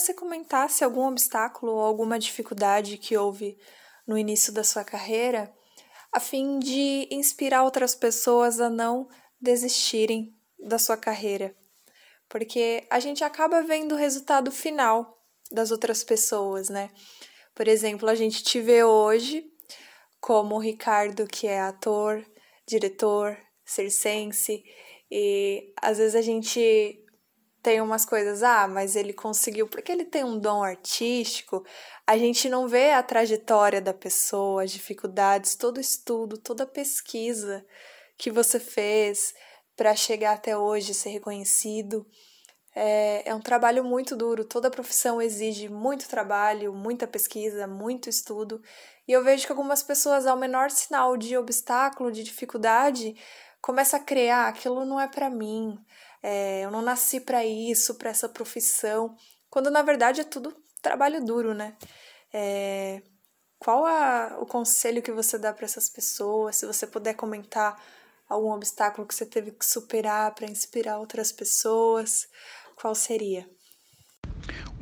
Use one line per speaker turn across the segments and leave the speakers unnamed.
você comentasse algum obstáculo ou alguma dificuldade que houve no início da sua carreira, a fim de inspirar outras pessoas a não desistirem da sua carreira. Porque a gente acaba vendo o resultado final das outras pessoas, né? Por exemplo, a gente te vê hoje como o Ricardo, que é ator, diretor, circense, e às vezes a gente tem umas coisas, ah, mas ele conseguiu porque ele tem um dom artístico. A gente não vê a trajetória da pessoa, as dificuldades, todo estudo, toda pesquisa que você fez para chegar até hoje, ser reconhecido. É, é um trabalho muito duro, toda profissão exige muito trabalho, muita pesquisa, muito estudo. E eu vejo que algumas pessoas, ao menor sinal de obstáculo, de dificuldade, começam a criar: aquilo não é para mim, é, eu não nasci para isso, para essa profissão, quando na verdade é tudo trabalho duro, né? É, qual a, o conselho que você dá para essas pessoas? Se você puder comentar algum obstáculo que você teve que superar para inspirar outras pessoas, qual seria?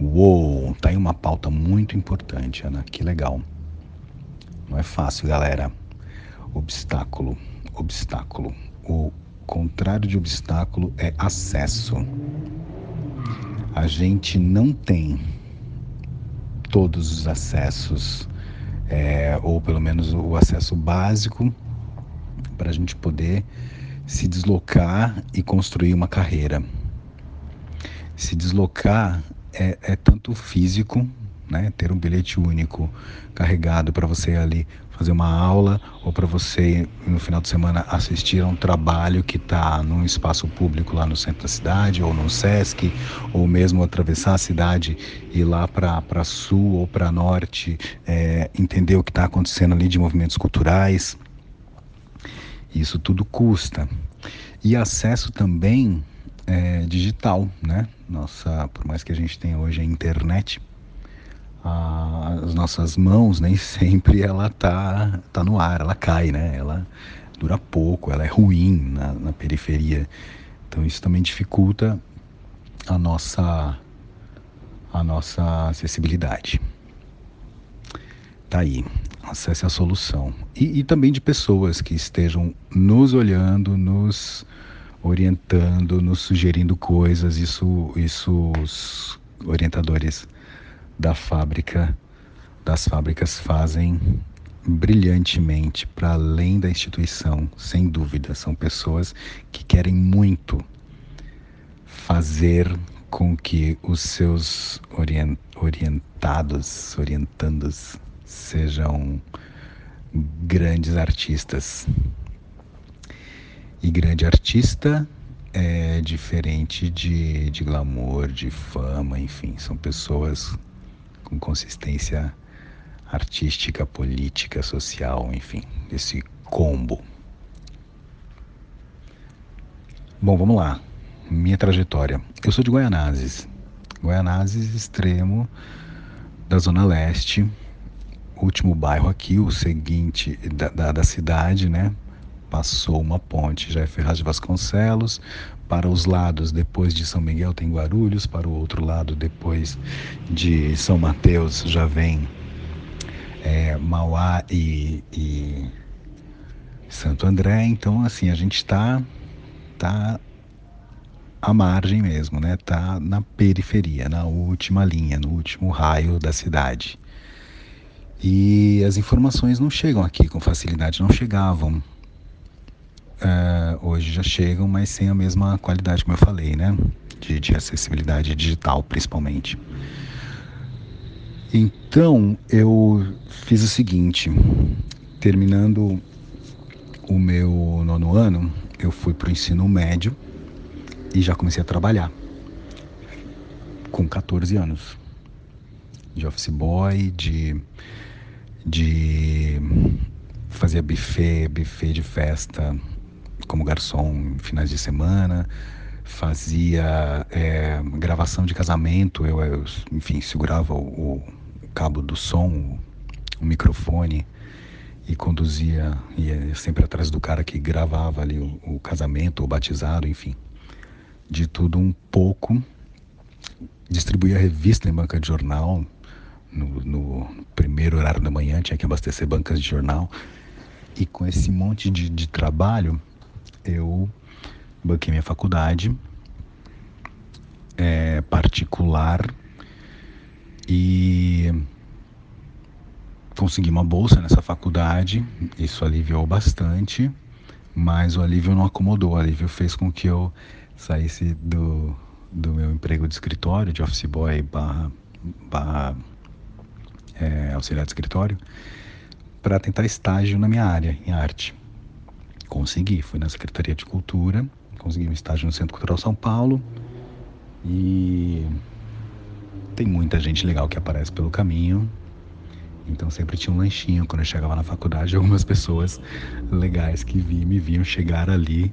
Uou, tá aí uma pauta muito importante, Ana. Que legal. Não é fácil, galera. Obstáculo, obstáculo. O contrário de obstáculo é acesso. A gente não tem todos os acessos, é, ou pelo menos o acesso básico, para a gente poder se deslocar e construir uma carreira. Se deslocar é, é tanto físico, né, ter um bilhete único carregado para você ali fazer uma aula ou para você, no final de semana, assistir a um trabalho que está num espaço público lá no centro da cidade, ou no SESC, ou mesmo atravessar a cidade e ir lá para sul ou para norte, é, entender o que está acontecendo ali de movimentos culturais. Isso tudo custa. E acesso também é, digital, né? Nossa, por mais que a gente tenha hoje a internet, as nossas mãos nem sempre ela tá, tá no ar, ela cai, né? Ela dura pouco, ela é ruim na, na periferia. Então isso também dificulta a nossa a nossa acessibilidade. Tá aí, acesse a solução. E, e também de pessoas que estejam nos olhando, nos orientando, nos sugerindo coisas. Isso, isso os orientadores da fábrica, das fábricas fazem brilhantemente para além da instituição, sem dúvida. São pessoas que querem muito fazer com que os seus orientados, orientandos, sejam grandes artistas. E grande artista é diferente de, de glamour, de fama, enfim, são pessoas com consistência artística, política, social, enfim, esse combo. Bom, vamos lá. Minha trajetória. Eu sou de Guaianazes. Guaianazes, extremo da Zona Leste. Último bairro aqui, o seguinte da, da, da cidade, né? Passou uma ponte, já é Ferraz de Vasconcelos, para os lados, depois de São Miguel tem Guarulhos, para o outro lado, depois de São Mateus, já vem é, Mauá e, e, Santo André. Então, assim, a gente está tá à margem mesmo, né? Tá na periferia, na última linha, no último raio da cidade. E as informações não chegam aqui com facilidade, não chegavam uh, hoje já chegam, mas sem a mesma qualidade, como eu falei, né? De, de acessibilidade digital, principalmente. Então, eu fiz o seguinte: terminando o meu nono ano, eu fui para o ensino médio e já comecei a trabalhar com 14 anos de office boy, de, de fazer buffet, buffet de festa como garçom em finais de semana, fazia é, gravação de casamento, eu, eu enfim, segurava o, o, cabo do som, o microfone e conduzia, ia sempre atrás do cara que gravava ali o, o casamento, o batizado, enfim, de tudo um pouco. distribuía revista em banca de jornal. No, no, primeiro horário da manhã tinha que abastecer bancas de jornal. E com esse monte de, de trabalho, eu banquei minha faculdade é, particular e consegui uma bolsa nessa faculdade. Isso aliviou bastante, mas o alívio não acomodou. O alívio fez com que eu saísse do, do meu emprego de escritório, de office boy barra, barra é, auxiliar de escritório, para tentar estágio na minha área, em arte. Consegui, fui na Secretaria de Cultura, consegui um estágio no Centro Cultural São Paulo e tem muita gente legal que aparece pelo caminho. Então sempre tinha um lanchinho quando eu chegava na faculdade. Algumas pessoas legais que vi, me viam chegar ali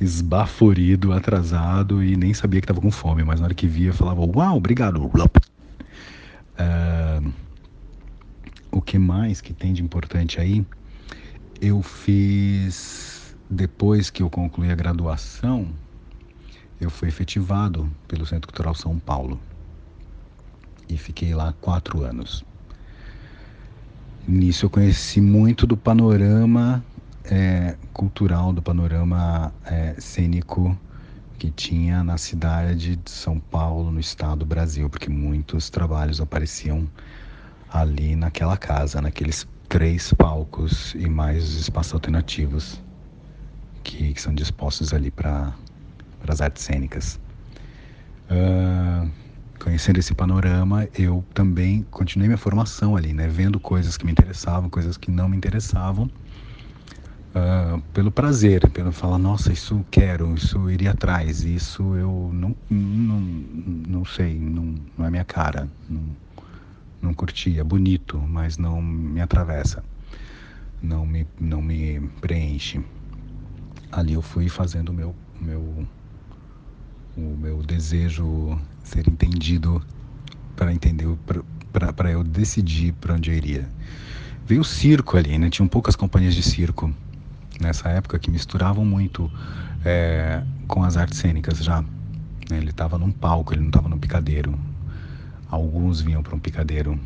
esbaforido, atrasado e nem sabia que estava com fome. Mas na hora que via, falava: Uau, obrigado. Uh, o que mais que tem de importante aí? Eu fiz, depois que eu concluí a graduação, eu fui efetivado pelo Centro Cultural São Paulo e fiquei lá quatro anos. Nisso eu conheci muito do panorama é, cultural, do panorama é, cênico que tinha na cidade de São Paulo, no estado do Brasil, porque muitos trabalhos apareciam ali naquela casa, naqueles três palcos e mais espaços alternativos que, que são dispostos ali para as artes cênicas. Uh, conhecendo esse panorama, eu também continuei minha formação ali, né? Vendo coisas que me interessavam, coisas que não me interessavam, uh, pelo prazer, pelo falar, nossa, isso quero, isso iria atrás, isso eu não, não, não sei, não, não é minha cara, não, não curti, é bonito, mas não me atravessa, não me, não me preenche. Ali eu fui fazendo o meu, meu, o meu desejo ser entendido para entender, para eu decidir para onde eu iria. Veio o circo ali, né? Tinham poucas companhias de circo nessa época que misturavam muito é, com as artes cênicas já. Né? Ele estava num palco, ele não estava no picadeiro. Alguns vinham para um picadeiro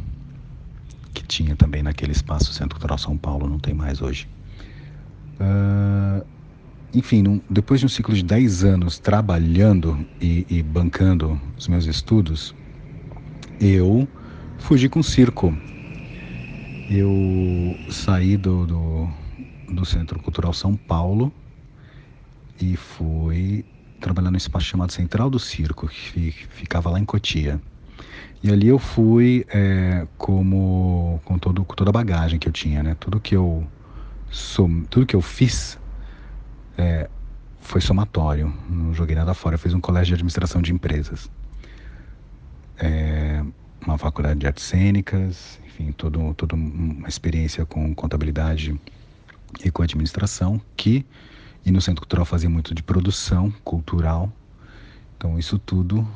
que tinha também naquele espaço Centro Cultural São Paulo, não tem mais hoje. Uh, enfim, num, depois de um ciclo de 10 anos trabalhando e, e, bancando os meus estudos, eu fugi com o circo. Eu saí do, do, do Centro Cultural São Paulo e fui trabalhar num espaço chamado Central do Circo, que ficava lá em Cotia. E ali eu fui é, como com, todo, com toda a bagagem que eu tinha, né? Tudo que eu som, tudo que eu fiz é, foi somatório. Não joguei nada fora. Eu fiz um colégio de administração de empresas, é, uma faculdade de artes cênicas, enfim, todo, toda uma experiência com contabilidade e com administração que e no Centro Cultural fazia muito de produção cultural. Então isso tudo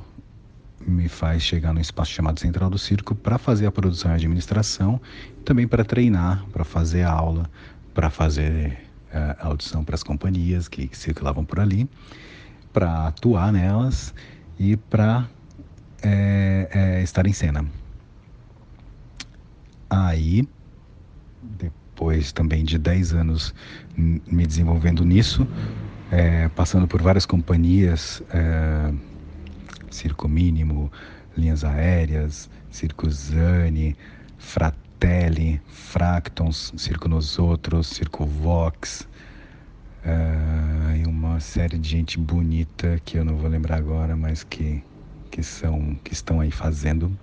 me faz chegar no espaço chamado Central do Circo para fazer a produção e administração, também para treinar, para fazer aula, para fazer uh, audição para as companhias que, que, circulavam por ali, para atuar nelas e para é, é, estar em cena. Aí, depois também de 10 anos me desenvolvendo nisso, é, passando por várias companhias, Circo Mínimo, Linhas Aéreas, Circo Zani, Fratelli, Fractons, Circo Nos Outros, Circo Vox, uh, e uma série de gente bonita que eu não vou lembrar agora, mas que, que, são, que estão aí fazendo.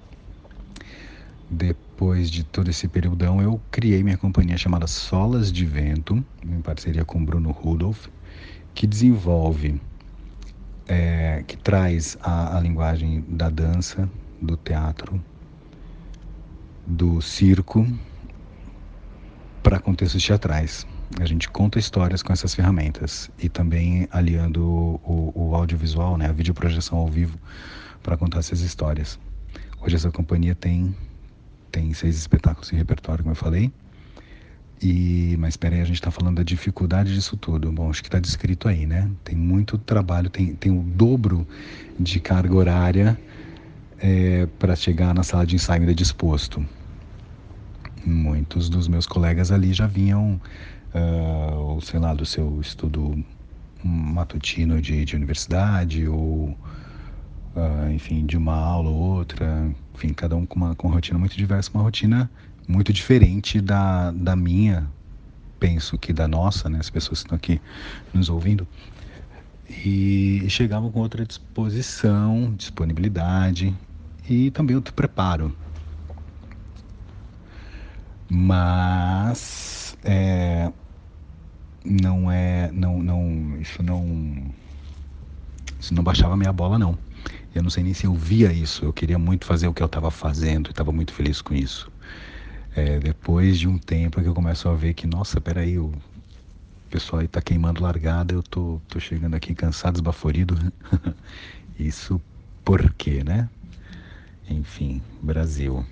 Depois de todo esse período, eu criei minha companhia chamada Solas de Vento, em parceria com Bruno Rudolph, que desenvolve é, que traz a, a linguagem da dança, do teatro, do circo para contextos teatrais. A gente conta histórias com essas ferramentas e também aliando o, o audiovisual, né, a videoprojeção ao vivo, para contar essas histórias. Hoje essa companhia tem, tem seis espetáculos em repertório, como eu falei, e, mas espera aí, a gente está falando da dificuldade disso tudo. Bom, acho que está descrito aí, né? Tem muito trabalho, tem, tem o dobro de carga horária é, para chegar na sala de ensaio ainda disposto. Muitos dos meus colegas ali já vinham, uh, ou sei lá, do seu estudo matutino de, de universidade, ou uh, enfim, de uma aula ou outra, enfim, cada um com uma, com uma rotina muito diversa, uma rotina muito diferente da, da minha, penso que da nossa, né, as pessoas que estão aqui nos ouvindo, e chegavam com outra disposição, disponibilidade e também outro preparo. Mas é, não é, não, não, isso não, isso não baixava minha bola não. Eu não sei nem se eu via isso. Eu queria muito fazer o que eu estava fazendo e estava muito feliz com isso. É, depois de um tempo que eu começo a ver que, nossa, peraí, o pessoal aí tá queimando largada, eu tô, tô chegando aqui cansado, esbaforido. isso por quê, né? Enfim, Brasil.